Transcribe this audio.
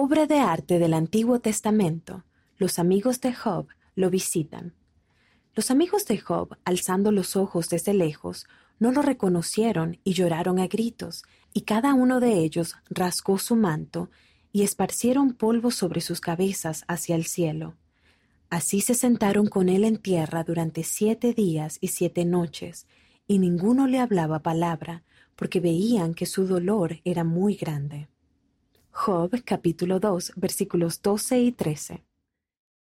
Obra de arte del Antiguo Testamento. Los amigos de Job lo visitan. Los amigos de Job, alzando los ojos desde lejos, no lo reconocieron y lloraron a gritos, y cada uno de ellos rasgó su manto y esparcieron polvo sobre sus cabezas hacia el cielo. Así se sentaron con él en tierra durante siete días y siete noches, y ninguno le hablaba palabra, porque veían que su dolor era muy grande. Job capítulo 2 versículos 12 y 13.